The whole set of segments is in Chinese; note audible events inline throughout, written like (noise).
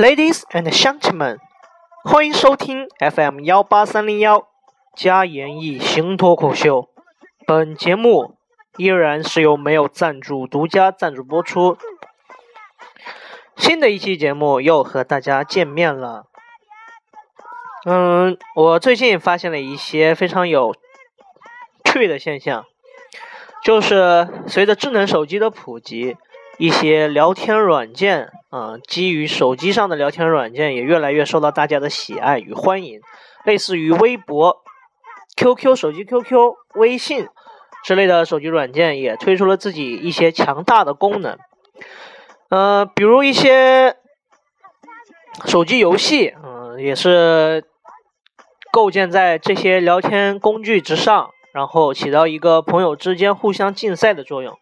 Ladies and gentlemen，欢迎收听 FM 幺八三零幺加言艺行脱口秀。本节目依然是由没有赞助独家赞助播出。新的一期节目又和大家见面了。嗯，我最近发现了一些非常有趣的现象，就是随着智能手机的普及。一些聊天软件，嗯，基于手机上的聊天软件也越来越受到大家的喜爱与欢迎。类似于微博、QQ 手机、QQ、微信之类的手机软件也推出了自己一些强大的功能。呃，比如一些手机游戏，嗯，也是构建在这些聊天工具之上，然后起到一个朋友之间互相竞赛的作用。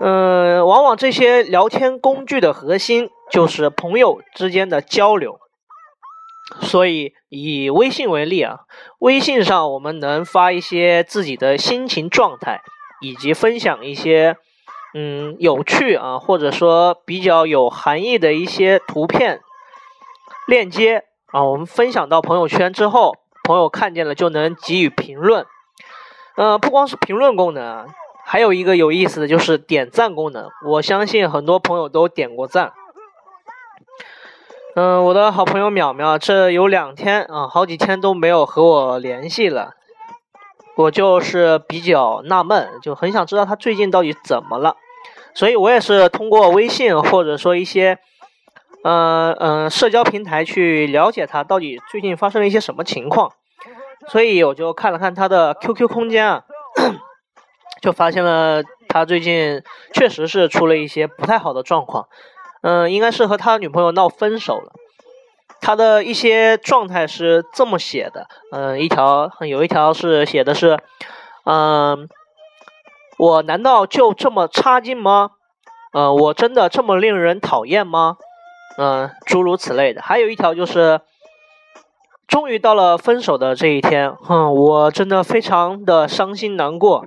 嗯，往往这些聊天工具的核心就是朋友之间的交流。所以以微信为例啊，微信上我们能发一些自己的心情状态，以及分享一些嗯有趣啊，或者说比较有含义的一些图片链接啊，我们分享到朋友圈之后，朋友看见了就能给予评论。嗯，不光是评论功能啊。还有一个有意思的就是点赞功能，我相信很多朋友都点过赞。嗯，我的好朋友淼淼，这有两天啊，好几天都没有和我联系了，我就是比较纳闷，就很想知道他最近到底怎么了。所以我也是通过微信或者说一些，嗯嗯，社交平台去了解他到底最近发生了一些什么情况。所以我就看了看他的 QQ 空间啊。就发现了他最近确实是出了一些不太好的状况，嗯，应该是和他女朋友闹分手了。他的一些状态是这么写的，嗯，一条有一条是写的是，嗯，我难道就这么差劲吗？嗯，我真的这么令人讨厌吗？嗯，诸如此类的。还有一条就是，终于到了分手的这一天，哼，我真的非常的伤心难过。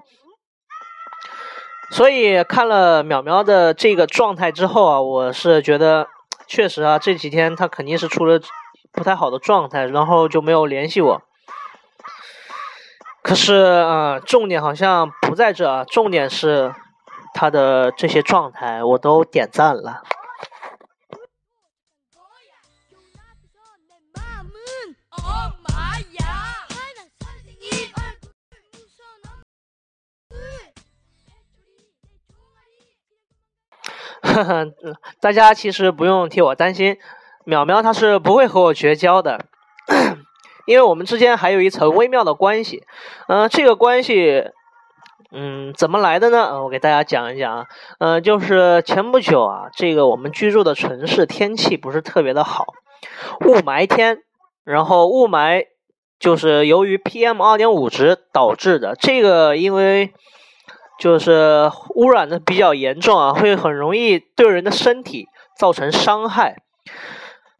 所以看了淼淼的这个状态之后啊，我是觉得 (tsk) 确实啊，这几天他肯定是出了不太好的状态，然后就没有联系我。可是啊，重点好像不在这啊，重点是他的这些状态我都点赞了。(laughs) 大家其实不用替我担心，淼淼他是不会和我绝交的，(clears throat) 因为我们之间还有一层微妙的关系。嗯，这个关系，嗯，怎么来的呢？我给大家讲一讲啊。嗯，就是前不久啊，这个我们居住的城市天气不是特别的好，雾霾天，然后雾霾就是由于 PM 二点五值导致的。这个因为。就是污染的比较严重啊，会很容易对人的身体造成伤害。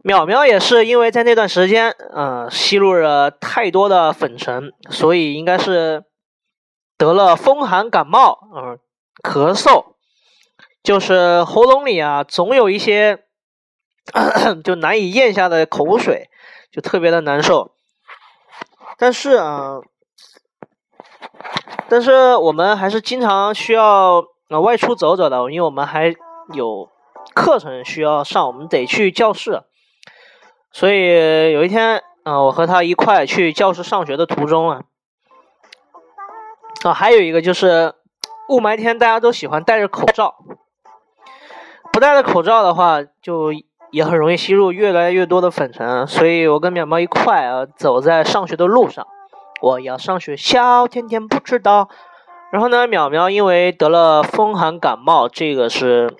淼淼也是因为在那段时间，嗯，吸入了太多的粉尘，所以应该是得了风寒感冒，嗯，咳嗽，就是喉咙里啊总有一些就难以咽下的口水，就特别的难受。但是啊。但是我们还是经常需要啊外出走走的，因为我们还有课程需要上，我们得去教室。所以有一天啊，我和他一块去教室上学的途中啊，啊还有一个就是雾霾天，大家都喜欢戴着口罩，不戴着口罩的话，就也很容易吸入越来越多的粉尘。所以我跟淼淼一块啊走在上学的路上。我要上学，校，天天不知道。然后呢，淼淼因为得了风寒感冒，这个是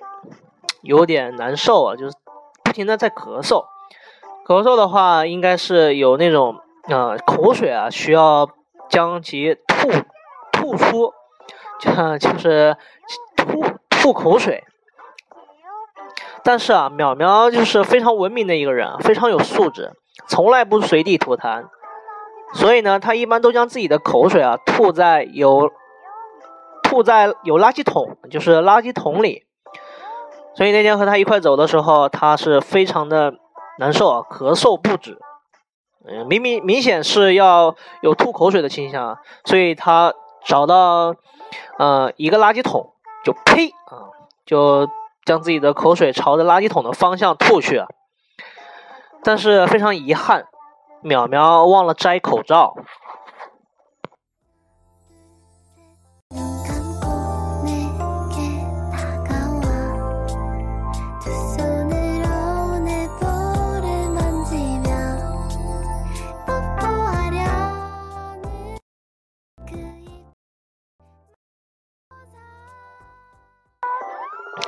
有点难受啊，就是不停的在咳嗽。咳嗽的话，应该是有那种啊口水啊，需要将其吐吐出，就就是吐吐口水。但是啊，淼淼就是非常文明的一个人，非常有素质，从来不随地吐痰。所以呢，他一般都将自己的口水啊吐在有吐在有垃圾桶，就是垃圾桶里。所以那天和他一块走的时候，他是非常的难受啊，咳嗽不止，嗯，明明明显是要有吐口水的倾向，所以他找到呃一个垃圾桶，就呸啊，就将自己的口水朝着垃圾桶的方向吐去，但是非常遗憾，淼淼忘了摘口罩。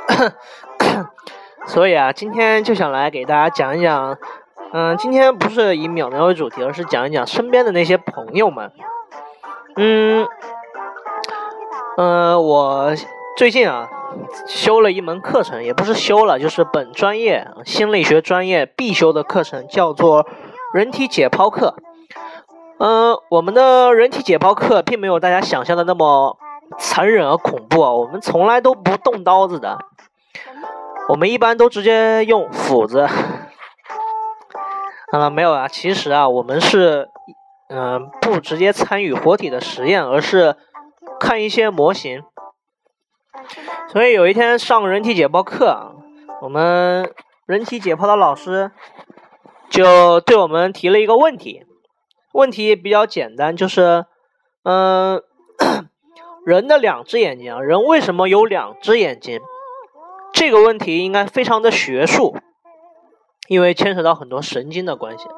(coughs) (coughs) 所以啊，今天就想来给大家讲一讲，嗯，今天不是以淼淼为主题，而是讲一讲身边的那些朋友们。嗯，呃，我最近啊修了一门课程，也不是修了，就是本专业心理学专业必修的课程，叫做人体解剖课。嗯，我们的人体解剖课并没有大家想象的那么残忍而恐怖啊，我们从来都不动刀子的。我们一般都直接用斧子，啊，没有啊，其实啊，我们是，嗯，不直接参与活体的实验，而是看一些模型。所以有一天上人体解剖课，我们人体解剖的老师就对我们提了一个问题，问题比较简单，就是，嗯，(coughs) 人的两只眼睛啊，人为什么有两只眼睛？这个问题应该非常的学术，因为牵扯到很多神经的关系，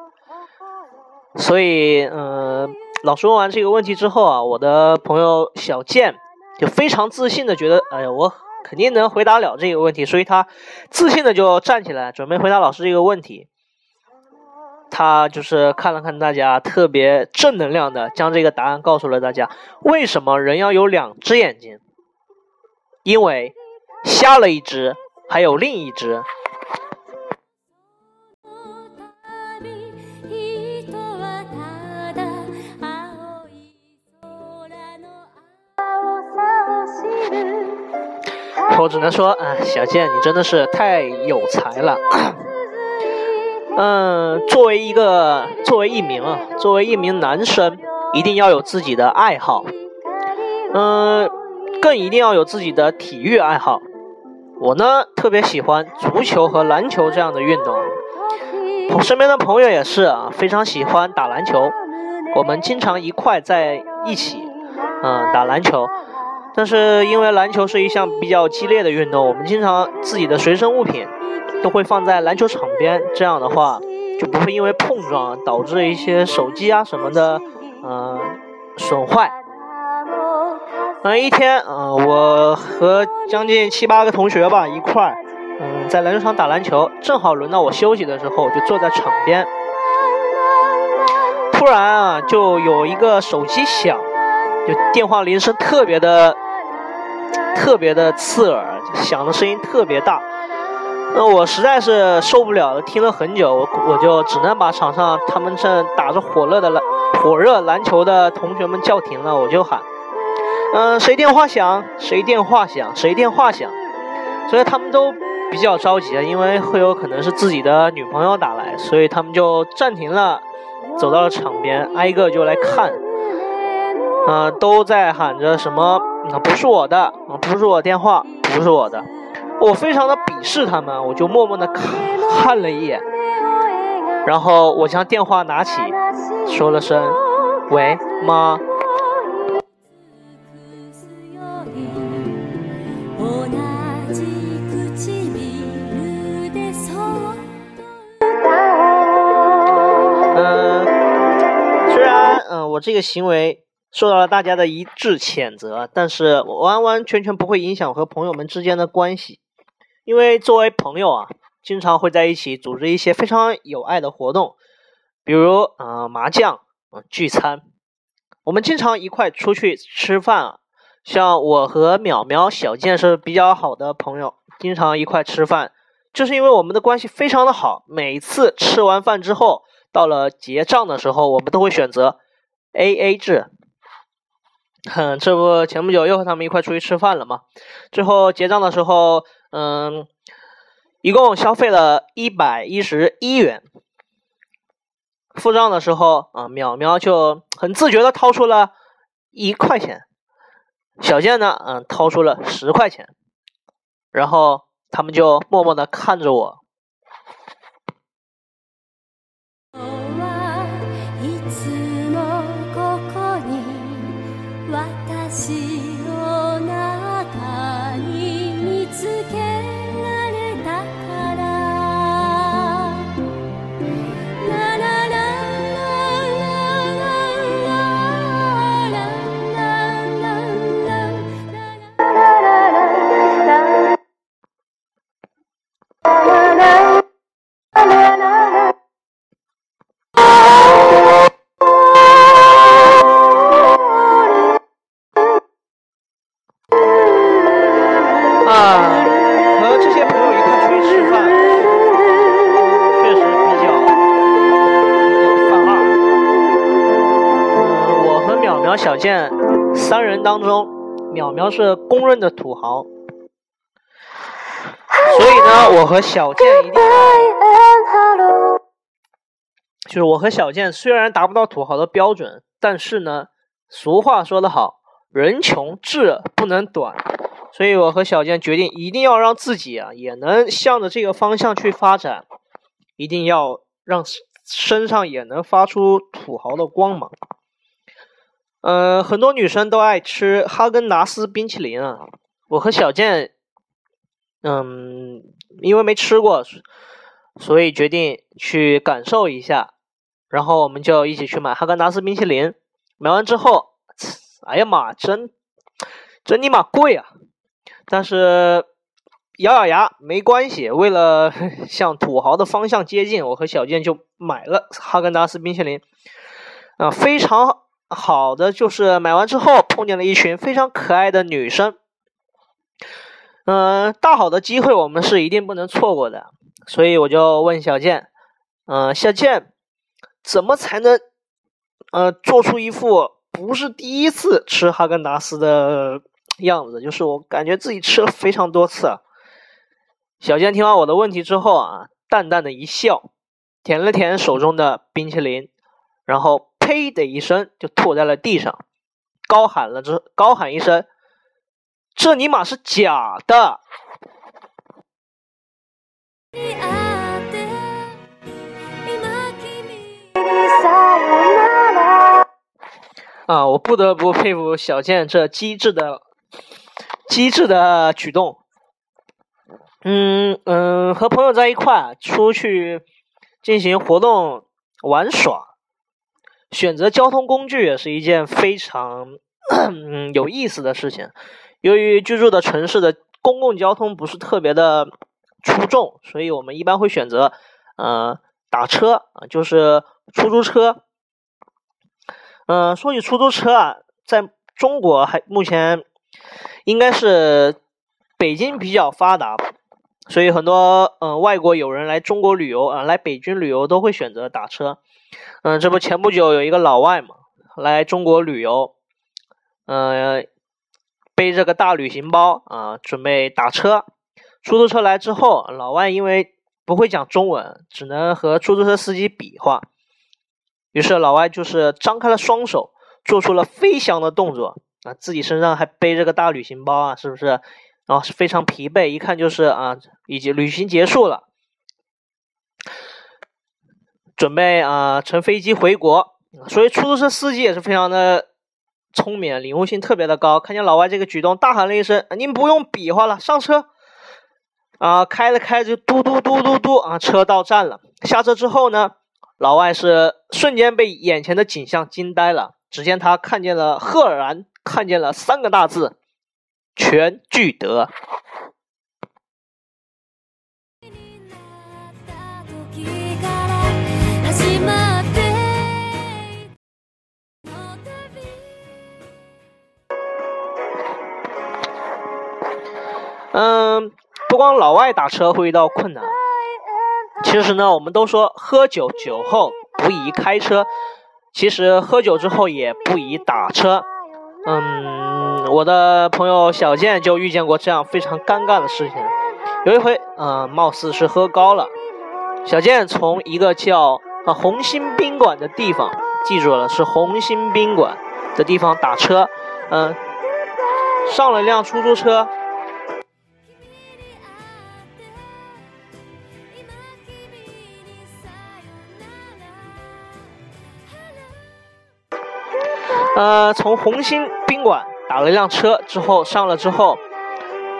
所以，嗯，老师问完这个问题之后啊，我的朋友小健就非常自信的觉得，哎呀，我肯定能回答了这个问题，所以他自信的就站起来准备回答老师这个问题。他就是看了看大家，特别正能量的将这个答案告诉了大家。为什么人要有两只眼睛？因为。瞎了一只，还有另一只。我只能说，啊，小健，你真的是太有才了。(coughs) 嗯，作为一个，作为一名啊，作为一名男生，一定要有自己的爱好。嗯，更一定要有自己的体育爱好。我呢特别喜欢足球和篮球这样的运动，我身边的朋友也是啊，非常喜欢打篮球。我们经常一块在一起，嗯，打篮球。但是因为篮球是一项比较激烈的运动，我们经常自己的随身物品都会放在篮球场边，这样的话就不会因为碰撞导致一些手机啊什么的，嗯，损坏。嗯，一天，嗯，我和将近七八个同学吧一块儿，嗯，在篮球场打篮球。正好轮到我休息的时候，就坐在场边。突然啊，就有一个手机响，就电话铃声特别的、特别的刺耳，响的声音特别大。那我实在是受不了了，听了很久，我我就只能把场上他们正打着火热的篮火热篮球的同学们叫停了，我就喊。嗯，谁电话响？谁电话响？谁电话响？所以他们都比较着急啊，因为会有可能是自己的女朋友打来，所以他们就暂停了，走到了场边，挨个就来看。嗯，都在喊着什么？不是我的，不是我电话，不是我的。我非常的鄙视他们，我就默默的看看了一眼，然后我将电话拿起，说了声：“喂，妈。”虽然嗯，我这个行为受到了大家的一致谴责，但是完完全全不会影响和朋友们之间的关系，因为作为朋友啊，经常会在一起组织一些非常有爱的活动，比如啊麻将啊聚餐，我们经常一块出去吃饭啊，像我和淼淼、小健是比较好的朋友，经常一块吃饭，就是因为我们的关系非常的好，每次吃完饭之后，到了结账的时候，我们都会选择。A A 制，(laughs) 哼，这不前不久又和他们一块出去吃饭了吗？最后结账的时候，嗯，一共消费了一百一十一元。付账的时候啊，淼淼就很自觉的掏出了一块钱，小健呢，嗯，掏出了十块钱，然后他们就默默的看着我。人当中，淼淼是公认的土豪，所以呢，我和小健一定，就是我和小健虽然达不到土豪的标准，但是呢，俗话说得好，人穷志不能短，所以我和小健决定一定要让自己啊也能向着这个方向去发展，一定要让身上也能发出土豪的光芒。嗯，很多女生都爱吃哈根达斯冰淇淋啊。我和小健，嗯，因为没吃过，所以决定去感受一下。然后我们就一起去买哈根达斯冰淇淋。买完之后，哎呀妈，真真尼玛贵啊！但是咬咬牙没关系，为了 (laughs) 向土豪的方向接近，我和小健就买了哈根达斯冰淇淋。啊，非常。好的，就是买完之后碰见了一群非常可爱的女生，嗯，大好的机会我们是一定不能错过的，所以我就问小健，嗯，小健，怎么才能，呃，做出一副不是第一次吃哈根达斯的样子？就是我感觉自己吃了非常多次。小健听完我的问题之后啊，淡淡的一笑，舔了舔手中的冰淇淋，然后。呸的一声，就吐在了地上，高喊了之，高喊一声：“这尼玛是假的！”啊，我不得不佩服小健这机智的、机智的举动。嗯嗯，和朋友在一块出去进行活动玩耍。选择交通工具也是一件非常 (clears throat) 嗯有意思的事情。由于居住的城市的公共交通不是特别的出众，所以我们一般会选择呃打车啊，就是出租车。嗯，说起出租车啊，在中国还目前应该是北京比较发达，所以很多嗯外国友人来中国旅游啊，来北京旅游都会选择打车。嗯，这不前不久有一个老外嘛，来中国旅游，嗯，背着个大旅行包啊，准备打车。出租车来之后，老外因为不会讲中文，只能和出租车司机比划。于是老外就是张开了双手，做出了飞翔的动作啊，自己身上还背着个大旅行包啊，是不是？然后是非常疲惫，一看就是啊，已经旅行结束了。准备啊，乘飞机回国，所以出租车司机也是非常的聪明，领悟性特别的高。看见老外这个举动，大喊了一声：“您不用比划了，上车！”啊，开着开着，嘟嘟嘟嘟嘟啊，车到站了。下车之后呢，老外是瞬间被眼前的景象惊呆了。只见他看见了，赫然看见了三个大字：全聚德。嗯，不光老外打车会遇到困难，其实呢，我们都说喝酒酒后不宜开车，其实喝酒之后也不宜打车。嗯，我的朋友小健就遇见过这样非常尴尬的事情。有一回，嗯，貌似是喝高了，小健从一个叫啊红星宾馆的地方，记住了，是红星宾馆的地方打车，嗯，上了一辆出租车。呃，从红星宾馆打了一辆车之后上了之后，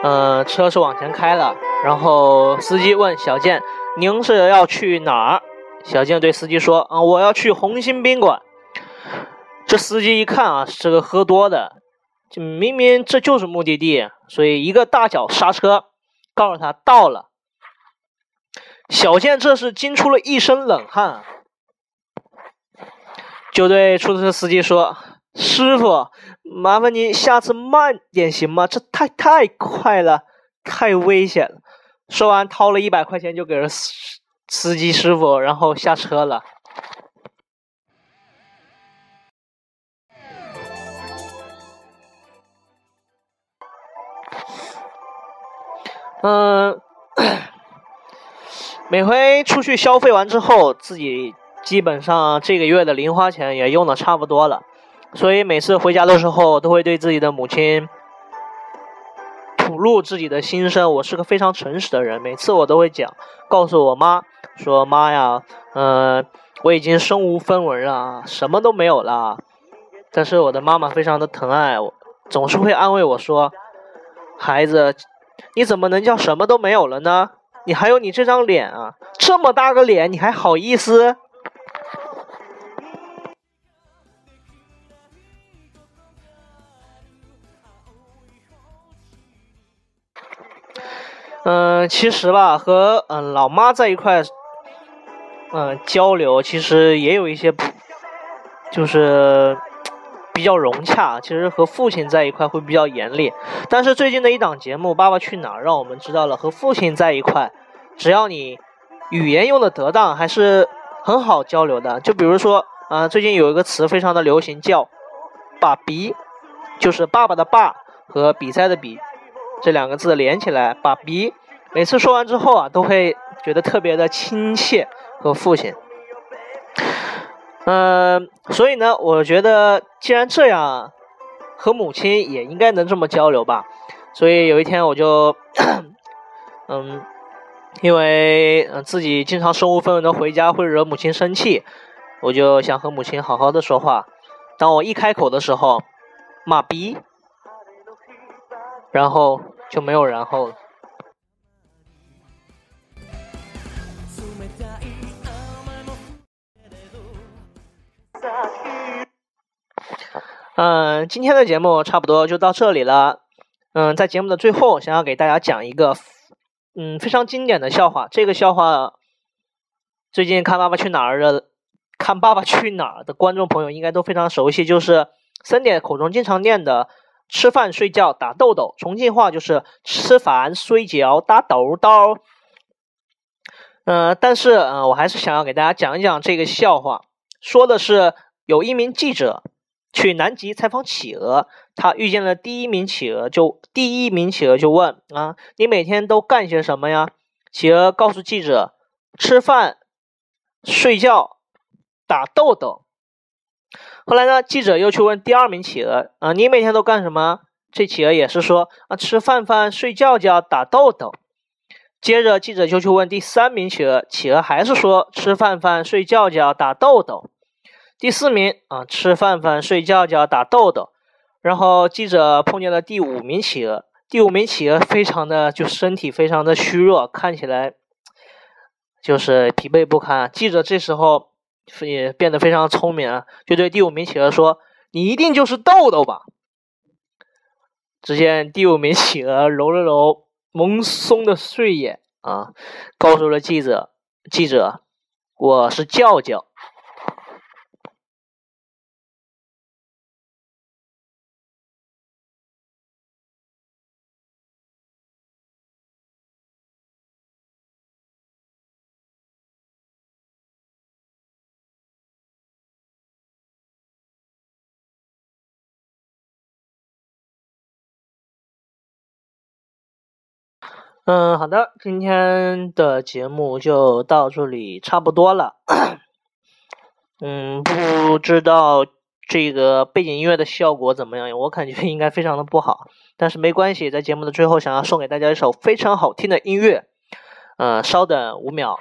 呃，车是往前开了，然后司机问小健：“您是要去哪儿？”小健对司机说：“啊，我要去红星宾馆。”这司机一看啊，是个喝多的，就明明这就是目的地，所以一个大脚刹车，告诉他到了。小健这是惊出了一身冷汗，就对出租车司机说。师傅，麻烦您下次慢点行吗？这太太快了，太危险了。说完，掏了一百块钱就给了司司机师傅，然后下车了。嗯，(coughs) 每回出去消费完之后，自己基本上这个月的零花钱也用的差不多了。所以每次回家的时候，都会对自己的母亲吐露自己的心声。我是个非常诚实的人，每次我都会讲，告诉我妈说：“妈呀，嗯，我已经身无分文了，什么都没有了。”但是我的妈妈非常的疼爱我，总是会安慰我说：“孩子，你怎么能叫什么都没有了呢？你还有你这张脸啊，这么大个脸，你还好意思？”嗯，其实吧，和嗯老妈在一块，嗯交流，其实也有一些，就是 (tsk) 比较融洽。其实和父亲在一块会比较严厉。但是最近的一档节目《爸爸去哪儿》，让我们知道了和父亲在一块，只要你语言用的得当，还是很好交流的。就比如说，啊，最近有一个词非常的流行，叫“爸比”，就是爸爸的“爸”和比赛的“比”。这两个字连起来，爸比，每次说完之后啊，都会觉得特别的亲切和父亲。嗯，所以呢，我觉得既然这样，和母亲也应该能这么交流吧。所以有一天我就，嗯，因为嗯自己经常身无分文的回家会惹母亲生气，我就想和母亲好好的说话。当我一开口的时候，妈逼。然后就没有然后了。嗯，今天的节目差不多就到这里了。嗯，在节目的最后，想要给大家讲一个嗯非常经典的笑话。这个笑话，最近看《爸爸去哪儿》的看《爸爸去哪儿》的观众朋友应该都非常熟悉，就是森点口中经常念的。吃饭睡觉打豆豆，重庆话就是吃饭睡觉打豆豆。嗯，但是嗯，我还是想要给大家讲一讲这个笑话。说的是有一名记者去南极采访企鹅，他遇见了第一名企鹅，就第一名企鹅就问啊，你每天都干些什么呀？企鹅告诉记者，吃饭睡觉打豆豆。后来呢？记者又去问第二名企鹅：“啊，你每天都干什么？”这企鹅也是说：“啊，吃饭饭，睡觉觉，打豆豆。”接着记者就去问第三名企鹅，企鹅还是说：“吃饭饭，睡觉觉，打豆豆。”第四名啊，吃饭饭，睡觉觉，打豆豆。然后记者碰见了第五名企鹅，第五名企鹅非常的就身体非常的虚弱，看起来就是疲惫不堪。记者这时候。也变得非常聪明啊，就对第五名企鹅说：“你一定就是豆豆吧？”只见第五名企鹅揉了揉蒙松的睡眼啊，告诉了记者：“记者，我是叫叫。”嗯，好的，今天的节目就到这里差不多了。(clears throat) 嗯，不知道这个背景音乐的效果怎么样？我感觉应该非常的不好，但是没关系，在节目的最后，想要送给大家一首非常好听的音乐。嗯，稍等五秒。